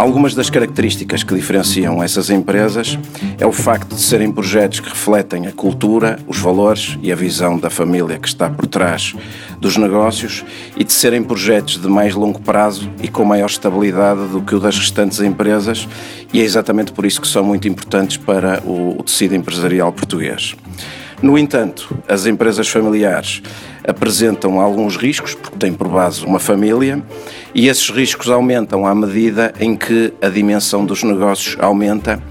Algumas das características que diferenciam essas empresas é o facto de serem projetos que refletem a cultura, os valores e a visão da família que está por trás dos negócios e de serem projetos de mais longo prazo e com maior estabilidade do que o das restantes empresas, e é exatamente por isso que são muito importantes para o, tecido empresarial português. No entanto, as empresas familiares apresentam alguns riscos, porque têm por base uma família, e esses riscos aumentam à medida em que a dimensão dos negócios aumenta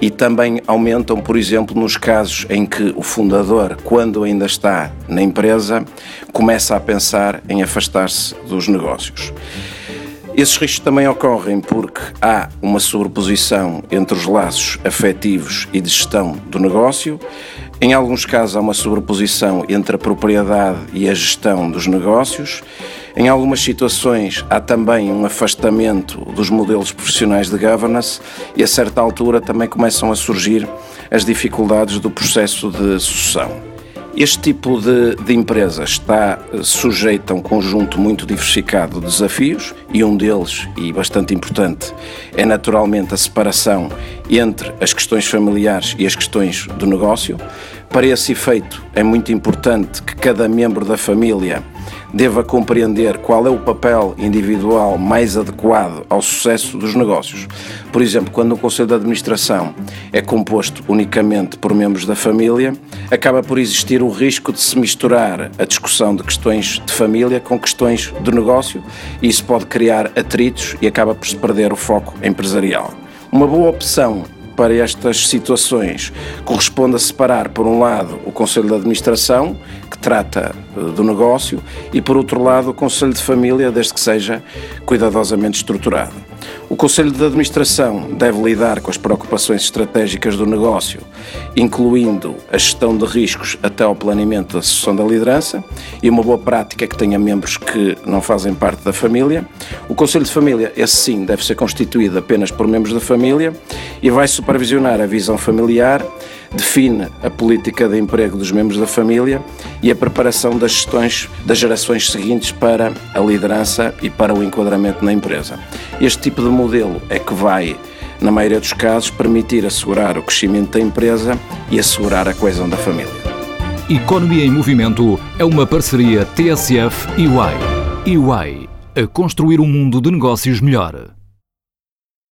e também aumentam, por exemplo, nos casos em que o fundador, quando ainda está na empresa, começa a pensar em afastar-se dos negócios. Esses riscos também ocorrem porque há uma sobreposição entre os laços afetivos e de gestão do negócio. Em alguns casos, há uma sobreposição entre a propriedade e a gestão dos negócios. Em algumas situações, há também um afastamento dos modelos profissionais de governance e, a certa altura, também começam a surgir as dificuldades do processo de sucessão. Este tipo de, de empresa está eh, sujeito a um conjunto muito diversificado de desafios e um deles, e bastante importante, é naturalmente a separação entre as questões familiares e as questões do negócio. Para esse efeito, é muito importante que cada membro da família deva compreender qual é o papel individual mais adequado ao sucesso dos negócios. Por exemplo, quando o Conselho de Administração é composto unicamente por membros da família, acaba por existir o risco de se misturar a discussão de questões de família com questões do negócio e isso pode criar atritos e acaba por se perder o foco empresarial. Uma boa opção para estas situações corresponde a separar, por um lado, o Conselho de Administração, que trata eh, do negócio, e, por outro lado, o Conselho de Família, desde que seja cuidadosamente estruturado. O Conselho de Administração deve lidar com as preocupações estratégicas do negócio, incluindo a gestão de riscos até ao planeamento da sucessão da liderança e uma boa prática que tenha membros que não fazem parte da família. O Conselho de Família, esse sim, deve ser constituído apenas por membros da família e vai supervisionar a visão familiar define a política de emprego dos membros da família e a preparação das gestões das gerações seguintes para a liderança e para o enquadramento na empresa. Este tipo de modelo é que vai, na maioria dos casos, permitir assegurar o crescimento da empresa e assegurar a coesão da família. Economia em Movimento é uma parceria TSF e UI. UI a construir um mundo de negócios melhor.